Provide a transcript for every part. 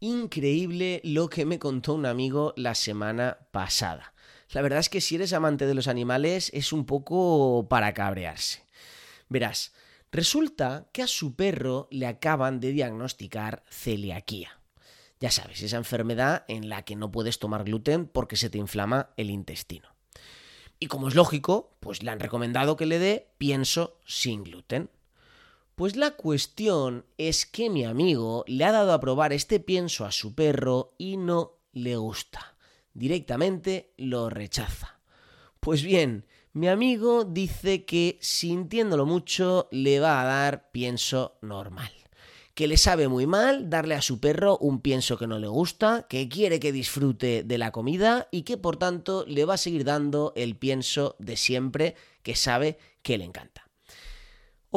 Increíble lo que me contó un amigo la semana pasada. La verdad es que si eres amante de los animales es un poco para cabrearse. Verás, resulta que a su perro le acaban de diagnosticar celiaquía. Ya sabes, esa enfermedad en la que no puedes tomar gluten porque se te inflama el intestino. Y como es lógico, pues le han recomendado que le dé pienso sin gluten. Pues la cuestión es que mi amigo le ha dado a probar este pienso a su perro y no le gusta. Directamente lo rechaza. Pues bien, mi amigo dice que sintiéndolo mucho le va a dar pienso normal. Que le sabe muy mal darle a su perro un pienso que no le gusta, que quiere que disfrute de la comida y que por tanto le va a seguir dando el pienso de siempre que sabe que le encanta.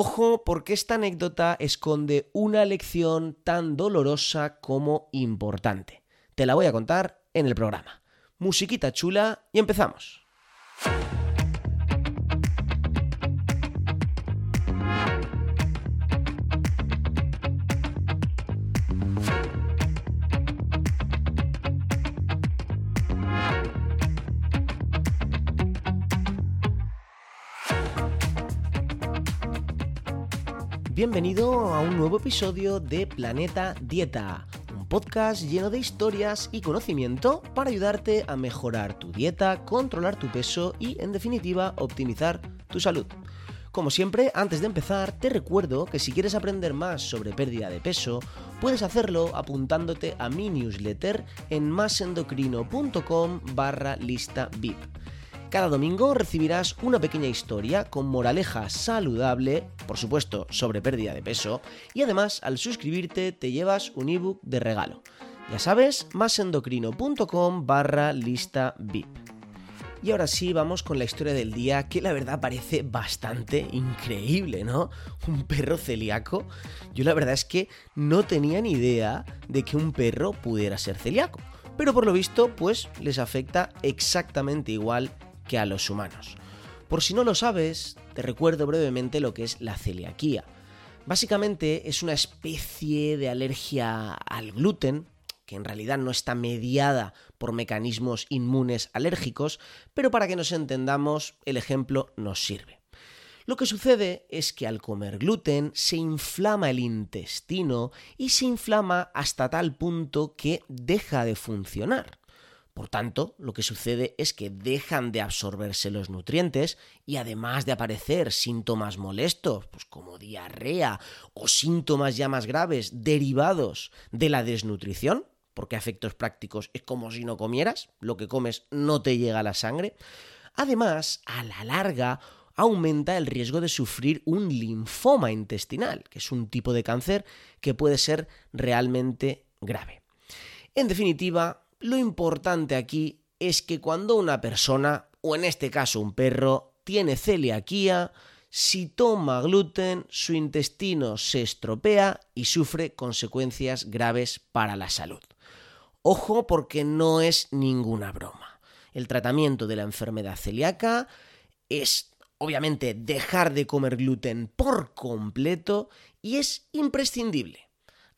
Ojo porque esta anécdota esconde una lección tan dolorosa como importante. Te la voy a contar en el programa. Musiquita chula y empezamos. Bienvenido a un nuevo episodio de Planeta Dieta, un podcast lleno de historias y conocimiento para ayudarte a mejorar tu dieta, controlar tu peso y, en definitiva, optimizar tu salud. Como siempre, antes de empezar, te recuerdo que si quieres aprender más sobre pérdida de peso, puedes hacerlo apuntándote a mi newsletter en masendocrino.com barra lista VIP. Cada domingo recibirás una pequeña historia con moraleja saludable, por supuesto sobre pérdida de peso, y además al suscribirte te llevas un ebook de regalo. Ya sabes, masendocrino.com barra lista VIP. Y ahora sí, vamos con la historia del día, que la verdad parece bastante increíble, ¿no? Un perro celíaco. Yo la verdad es que no tenía ni idea de que un perro pudiera ser celíaco. Pero por lo visto, pues les afecta exactamente igual que a los humanos. Por si no lo sabes, te recuerdo brevemente lo que es la celiaquía. Básicamente es una especie de alergia al gluten, que en realidad no está mediada por mecanismos inmunes alérgicos, pero para que nos entendamos, el ejemplo nos sirve. Lo que sucede es que al comer gluten se inflama el intestino y se inflama hasta tal punto que deja de funcionar. Por tanto, lo que sucede es que dejan de absorberse los nutrientes y además de aparecer síntomas molestos, pues como diarrea o síntomas ya más graves derivados de la desnutrición, porque a efectos prácticos es como si no comieras, lo que comes no te llega a la sangre, además, a la larga, aumenta el riesgo de sufrir un linfoma intestinal, que es un tipo de cáncer que puede ser realmente grave. En definitiva, lo importante aquí es que cuando una persona, o en este caso un perro, tiene celiaquía, si toma gluten, su intestino se estropea y sufre consecuencias graves para la salud. Ojo porque no es ninguna broma. El tratamiento de la enfermedad celíaca es obviamente dejar de comer gluten por completo y es imprescindible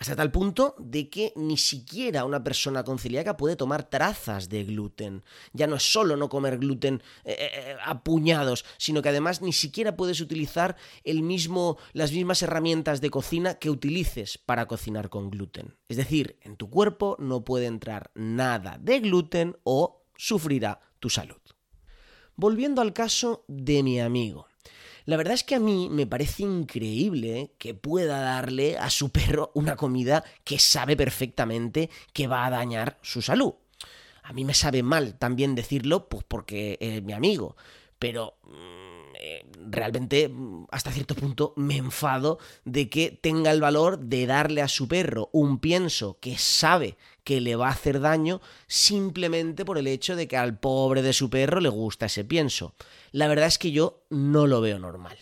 hasta tal punto de que ni siquiera una persona con celíaca puede tomar trazas de gluten. Ya no es solo no comer gluten eh, eh, eh, a puñados, sino que además ni siquiera puedes utilizar el mismo, las mismas herramientas de cocina que utilices para cocinar con gluten. Es decir, en tu cuerpo no puede entrar nada de gluten o sufrirá tu salud. Volviendo al caso de mi amigo. La verdad es que a mí me parece increíble que pueda darle a su perro una comida que sabe perfectamente que va a dañar su salud. A mí me sabe mal también decirlo, pues porque es mi amigo, pero mm, eh, realmente mm, hasta cierto punto me enfado de que tenga el valor de darle a su perro un pienso que sabe que le va a hacer daño simplemente por el hecho de que al pobre de su perro le gusta ese pienso. La verdad es que yo no lo veo normal.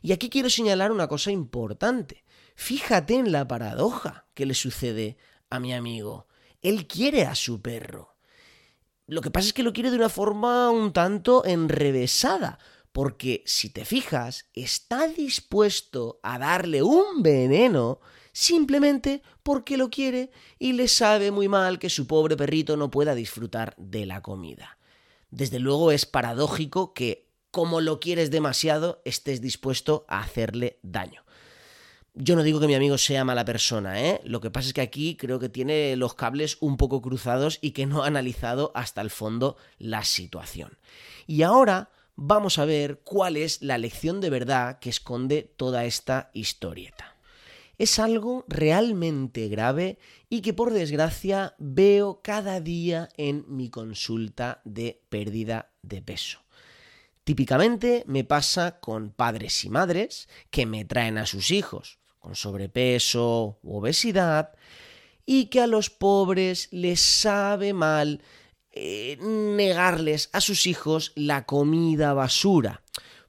Y aquí quiero señalar una cosa importante. Fíjate en la paradoja que le sucede a mi amigo. Él quiere a su perro. Lo que pasa es que lo quiere de una forma un tanto enrevesada, porque si te fijas, está dispuesto a darle un veneno simplemente porque lo quiere y le sabe muy mal que su pobre perrito no pueda disfrutar de la comida. Desde luego es paradójico que, como lo quieres demasiado, estés dispuesto a hacerle daño. Yo no digo que mi amigo sea mala persona, ¿eh? Lo que pasa es que aquí creo que tiene los cables un poco cruzados y que no ha analizado hasta el fondo la situación. Y ahora vamos a ver cuál es la lección de verdad que esconde toda esta historieta. Es algo realmente grave y que por desgracia veo cada día en mi consulta de pérdida de peso. Típicamente me pasa con padres y madres que me traen a sus hijos con sobrepeso u obesidad y que a los pobres les sabe mal eh, negarles a sus hijos la comida basura.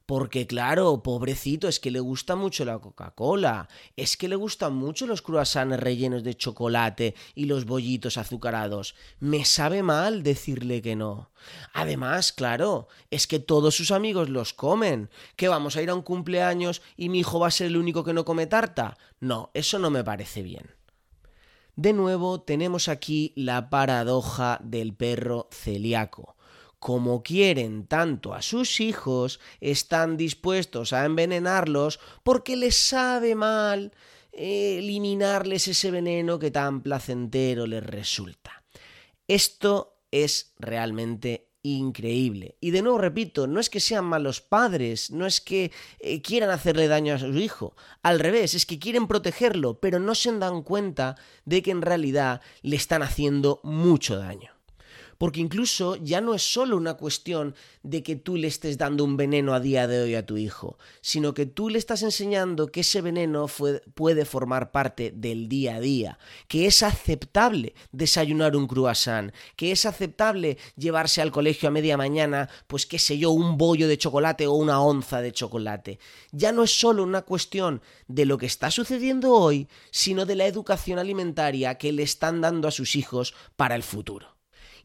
Porque claro, pobrecito, es que le gusta mucho la Coca-Cola, es que le gustan mucho los croissants rellenos de chocolate y los bollitos azucarados. Me sabe mal decirle que no. Además, claro, es que todos sus amigos los comen. ¿Que vamos a ir a un cumpleaños y mi hijo va a ser el único que no come tarta? No, eso no me parece bien. De nuevo tenemos aquí la paradoja del perro celíaco como quieren tanto a sus hijos, están dispuestos a envenenarlos porque les sabe mal eliminarles ese veneno que tan placentero les resulta. Esto es realmente increíble. Y de nuevo repito, no es que sean malos padres, no es que eh, quieran hacerle daño a su hijo, al revés, es que quieren protegerlo, pero no se dan cuenta de que en realidad le están haciendo mucho daño porque incluso ya no es solo una cuestión de que tú le estés dando un veneno a día de hoy a tu hijo, sino que tú le estás enseñando que ese veneno puede formar parte del día a día, que es aceptable desayunar un croissant, que es aceptable llevarse al colegio a media mañana, pues qué sé yo, un bollo de chocolate o una onza de chocolate. Ya no es solo una cuestión de lo que está sucediendo hoy, sino de la educación alimentaria que le están dando a sus hijos para el futuro.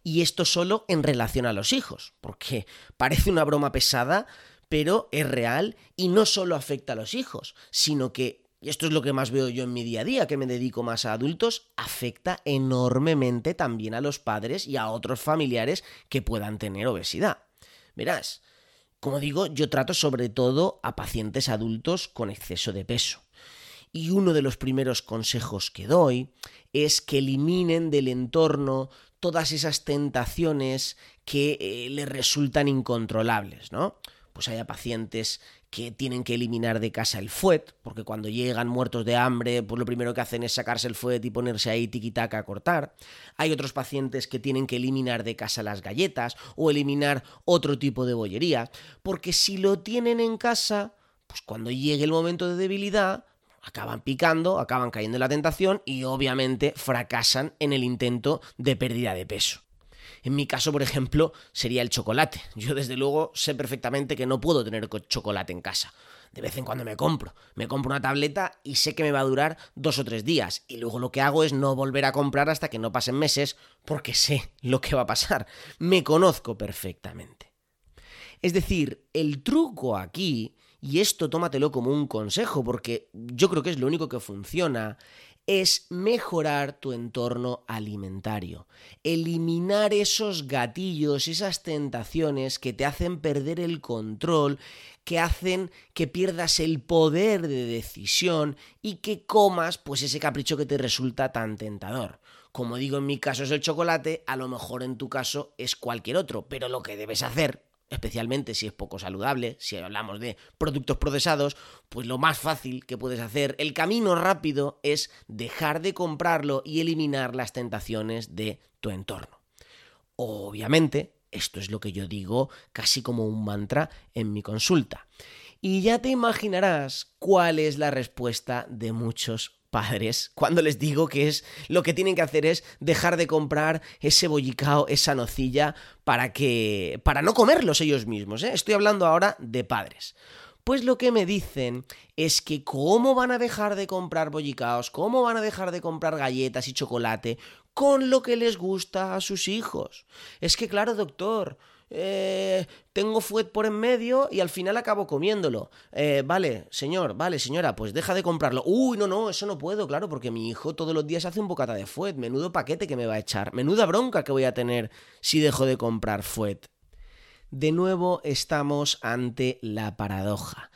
Y esto solo en relación a los hijos, porque parece una broma pesada, pero es real y no solo afecta a los hijos, sino que, y esto es lo que más veo yo en mi día a día, que me dedico más a adultos, afecta enormemente también a los padres y a otros familiares que puedan tener obesidad. Verás, como digo, yo trato sobre todo a pacientes adultos con exceso de peso. Y uno de los primeros consejos que doy es que eliminen del entorno todas esas tentaciones que eh, le resultan incontrolables, ¿no? Pues hay pacientes que tienen que eliminar de casa el fuet, porque cuando llegan muertos de hambre, pues lo primero que hacen es sacarse el fuet y ponerse ahí tiquitaca a cortar. Hay otros pacientes que tienen que eliminar de casa las galletas o eliminar otro tipo de bollería, porque si lo tienen en casa, pues cuando llegue el momento de debilidad, acaban picando, acaban cayendo en la tentación y obviamente fracasan en el intento de pérdida de peso. En mi caso, por ejemplo, sería el chocolate. Yo desde luego sé perfectamente que no puedo tener chocolate en casa. De vez en cuando me compro. Me compro una tableta y sé que me va a durar dos o tres días. Y luego lo que hago es no volver a comprar hasta que no pasen meses porque sé lo que va a pasar. Me conozco perfectamente. Es decir, el truco aquí y esto tómatelo como un consejo, porque yo creo que es lo único que funciona, es mejorar tu entorno alimentario, eliminar esos gatillos, esas tentaciones que te hacen perder el control, que hacen que pierdas el poder de decisión y que comas pues ese capricho que te resulta tan tentador. Como digo, en mi caso es el chocolate, a lo mejor en tu caso es cualquier otro, pero lo que debes hacer especialmente si es poco saludable, si hablamos de productos procesados, pues lo más fácil que puedes hacer, el camino rápido es dejar de comprarlo y eliminar las tentaciones de tu entorno. Obviamente, esto es lo que yo digo casi como un mantra en mi consulta. Y ya te imaginarás cuál es la respuesta de muchos padres cuando les digo que es lo que tienen que hacer es dejar de comprar ese bollicao, esa nocilla para que para no comerlos ellos mismos, ¿eh? Estoy hablando ahora de padres. Pues lo que me dicen es que cómo van a dejar de comprar bollicaos, cómo van a dejar de comprar galletas y chocolate con lo que les gusta a sus hijos. Es que claro, doctor, eh, tengo fuet por en medio y al final acabo comiéndolo. Eh, vale, señor, vale, señora, pues deja de comprarlo. Uy, no, no, eso no puedo, claro, porque mi hijo todos los días hace un bocata de fuet. Menudo paquete que me va a echar. Menuda bronca que voy a tener si dejo de comprar fuet. De nuevo estamos ante la paradoja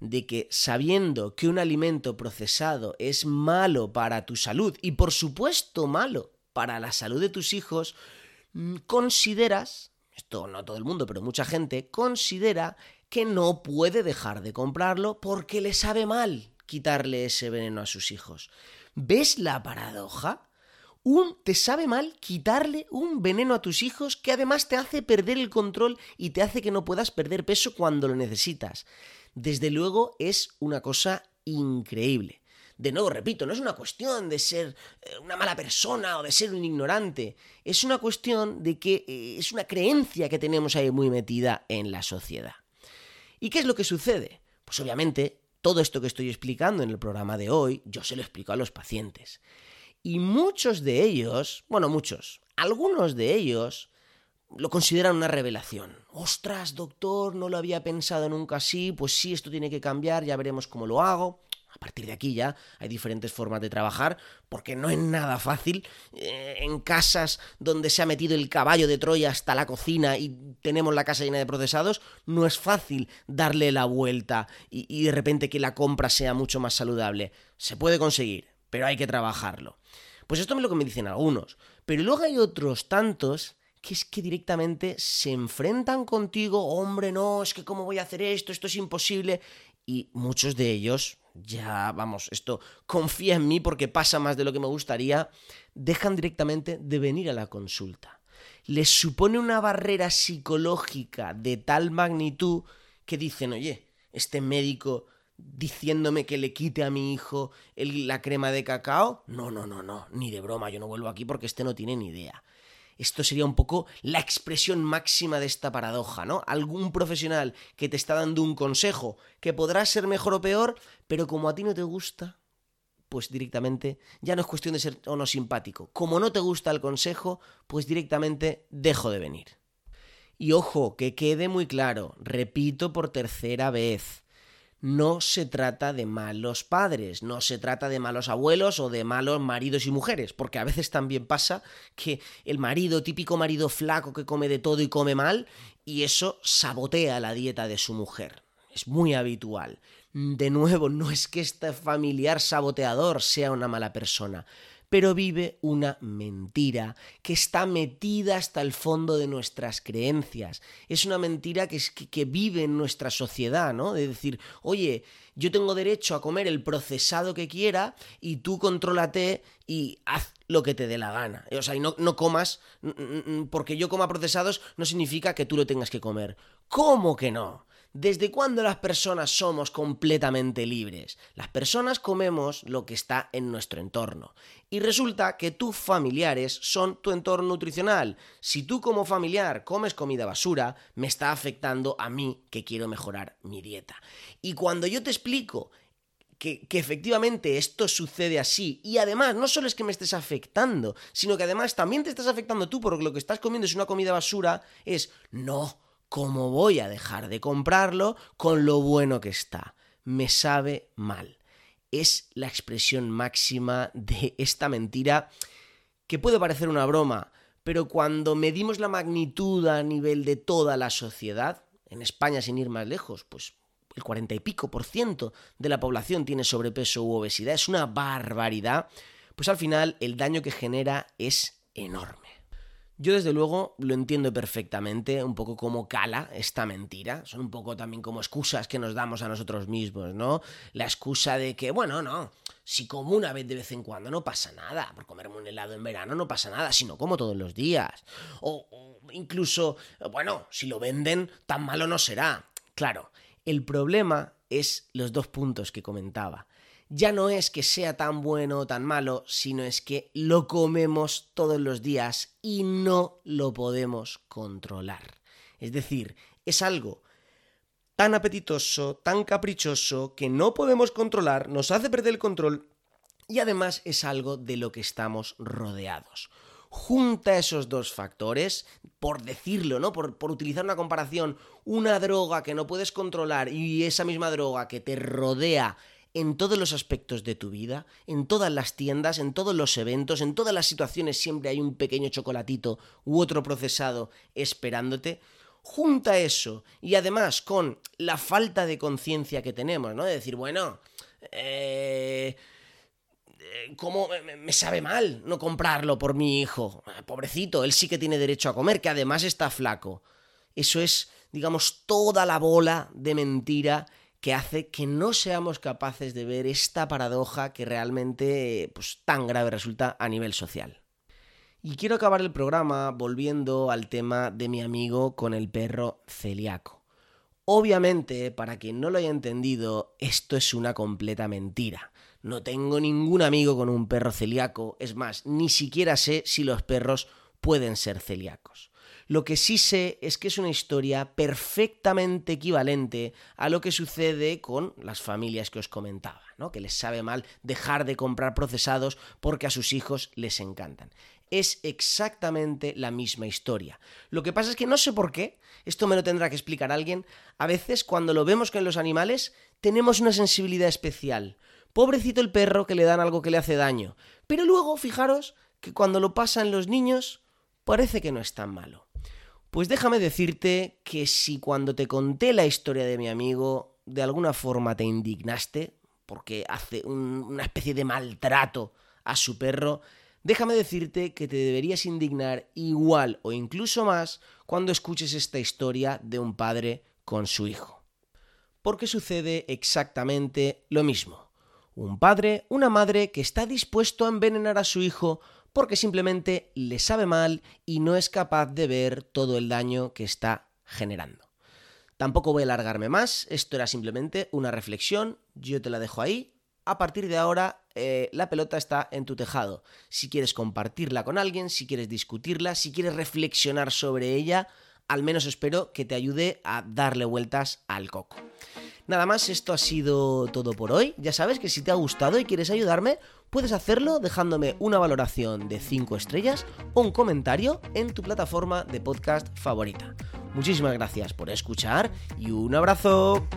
de que sabiendo que un alimento procesado es malo para tu salud y por supuesto malo para la salud de tus hijos, mm, consideras, esto no todo el mundo, pero mucha gente, considera que no puede dejar de comprarlo porque le sabe mal quitarle ese veneno a sus hijos. ¿Ves la paradoja? Un, te sabe mal quitarle un veneno a tus hijos que además te hace perder el control y te hace que no puedas perder peso cuando lo necesitas. Desde luego es una cosa increíble. De nuevo, repito, no es una cuestión de ser eh, una mala persona o de ser un ignorante, es una cuestión de que eh, es una creencia que tenemos ahí muy metida en la sociedad. ¿Y qué es lo que sucede? Pues obviamente todo esto que estoy explicando en el programa de hoy, yo se lo explico a los pacientes. Y muchos de ellos, bueno, muchos, algunos de ellos lo consideran una revelación. Ostras, doctor, no lo había pensado nunca así, pues sí, esto tiene que cambiar, ya veremos cómo lo hago. A partir de aquí ya hay diferentes formas de trabajar, porque no es nada fácil. Eh, en casas donde se ha metido el caballo de Troya hasta la cocina y tenemos la casa llena de procesados, no es fácil darle la vuelta y, y de repente que la compra sea mucho más saludable. Se puede conseguir, pero hay que trabajarlo. Pues esto es lo que me dicen algunos. Pero luego hay otros tantos que es que directamente se enfrentan contigo, hombre, no, es que cómo voy a hacer esto, esto es imposible. Y muchos de ellos, ya vamos, esto confía en mí porque pasa más de lo que me gustaría, dejan directamente de venir a la consulta. Les supone una barrera psicológica de tal magnitud que dicen, oye, este médico diciéndome que le quite a mi hijo la crema de cacao, no, no, no, no, ni de broma, yo no vuelvo aquí porque este no tiene ni idea. Esto sería un poco la expresión máxima de esta paradoja, ¿no? Algún profesional que te está dando un consejo que podrá ser mejor o peor, pero como a ti no te gusta, pues directamente ya no es cuestión de ser o no simpático. Como no te gusta el consejo, pues directamente dejo de venir. Y ojo, que quede muy claro, repito por tercera vez, no se trata de malos padres, no se trata de malos abuelos o de malos maridos y mujeres, porque a veces también pasa que el marido, típico marido flaco que come de todo y come mal, y eso sabotea la dieta de su mujer. Es muy habitual. De nuevo, no es que este familiar saboteador sea una mala persona, pero vive una mentira que está metida hasta el fondo de nuestras creencias. Es una mentira que, que, vive en nuestra sociedad, ¿no? De decir, oye, yo tengo derecho a comer el procesado que quiera y tú contrólate y haz lo que te dé la gana. O sea, y no, no comas, porque yo coma procesados no significa que tú lo tengas que comer. ¿Cómo que no? ¿Desde cuándo las personas somos completamente libres? Las personas comemos lo que está en nuestro entorno. Y resulta que tus familiares son tu entorno nutricional. Si tú como familiar comes comida basura, me está afectando a mí que quiero mejorar mi dieta. Y cuando yo te explico que, efectivamente esto sucede así. Y además, no solo es que me estés afectando, sino que además también te estás afectando tú porque lo que estás comiendo es una comida basura, es no. ¿Cómo voy a dejar de comprarlo con lo bueno que está? Me sabe mal. Es la expresión máxima de esta mentira que puede parecer una broma, pero cuando medimos la magnitud a nivel de toda la sociedad, en España sin ir más lejos, pues el cuarenta y pico por ciento de la población tiene sobrepeso u obesidad, es una barbaridad, pues al final el daño que genera es enorme. Yo desde luego lo entiendo perfectamente, un poco como cala esta mentira, son un poco también como excusas que nos damos a nosotros mismos, ¿no? La excusa de que, bueno, no, si como una vez de vez en cuando no pasa nada, por comerme un helado en verano no pasa nada, sino como todos los días. O, o incluso, bueno, si lo venden, tan malo no será. Claro, el problema es los dos puntos que comentaba ya no es que sea tan bueno o tan malo, sino es que lo comemos todos los días y no lo podemos controlar. Es decir, es algo tan apetitoso, tan caprichoso, que no podemos controlar, nos hace perder el control y además es algo de lo que estamos rodeados. junta esos dos factores, por decirlo, ¿no? Por, por, utilizar una comparación, una droga que no puedes controlar y esa misma droga que te rodea en todos los aspectos de tu vida, en todas las tiendas, en todos los eventos, en todas las situaciones siempre hay un pequeño chocolatito u otro procesado esperándote. Junta eso y además con la falta de conciencia que tenemos, ¿no? De decir, bueno, eh, eh, ¿Cómo me sabe mal no comprarlo por mi hijo? Pobrecito, él sí que tiene derecho a comer, que además está flaco. Eso es, digamos, toda la bola de mentira que hace que no seamos capaces de ver esta paradoja que realmente pues, tan grave resulta a nivel social. Y quiero acabar el programa volviendo al tema de mi amigo con el perro celíaco. Obviamente, para quien no lo haya entendido, esto es una completa mentira. No tengo ningún amigo con un perro celíaco, es más, ni siquiera sé si los perros pueden ser celíacos. Lo que sí sé es que es una historia perfectamente equivalente a lo que sucede con las familias que os comentaba, ¿no? Que les sabe mal dejar de comprar procesados porque a sus hijos les encantan. Es exactamente la misma historia. Lo que pasa es que no sé por qué, esto me lo tendrá que explicar alguien, a veces cuando lo vemos con los animales tenemos una sensibilidad especial. Pobrecito el perro que le dan algo que le hace daño. Pero luego, fijaros que cuando lo pasan los niños, parece que no es tan malo. Pues déjame decirte que si cuando te conté la historia de mi amigo de alguna forma te indignaste, porque hace una especie de maltrato a su perro, déjame decirte que te deberías indignar igual o incluso más cuando escuches esta historia de un padre con su hijo. Porque sucede exactamente lo mismo. Un padre, una madre que está dispuesto a envenenar a su hijo porque simplemente le sabe mal y no es capaz de ver todo el daño que está generando. Tampoco voy a alargarme más, esto era simplemente una reflexión, yo te la dejo ahí. A partir de ahora, eh, la pelota está en tu tejado. Si quieres compartirla con alguien, si quieres discutirla, si quieres reflexionar sobre ella, al menos espero que te ayude a darle vueltas al coco. Nada más, esto ha sido todo por hoy. Ya sabes que si te ha gustado y quieres ayudarme, puedes hacerlo dejándome una valoración de 5 estrellas o un comentario en tu plataforma de podcast favorita. Muchísimas gracias por escuchar y un abrazo.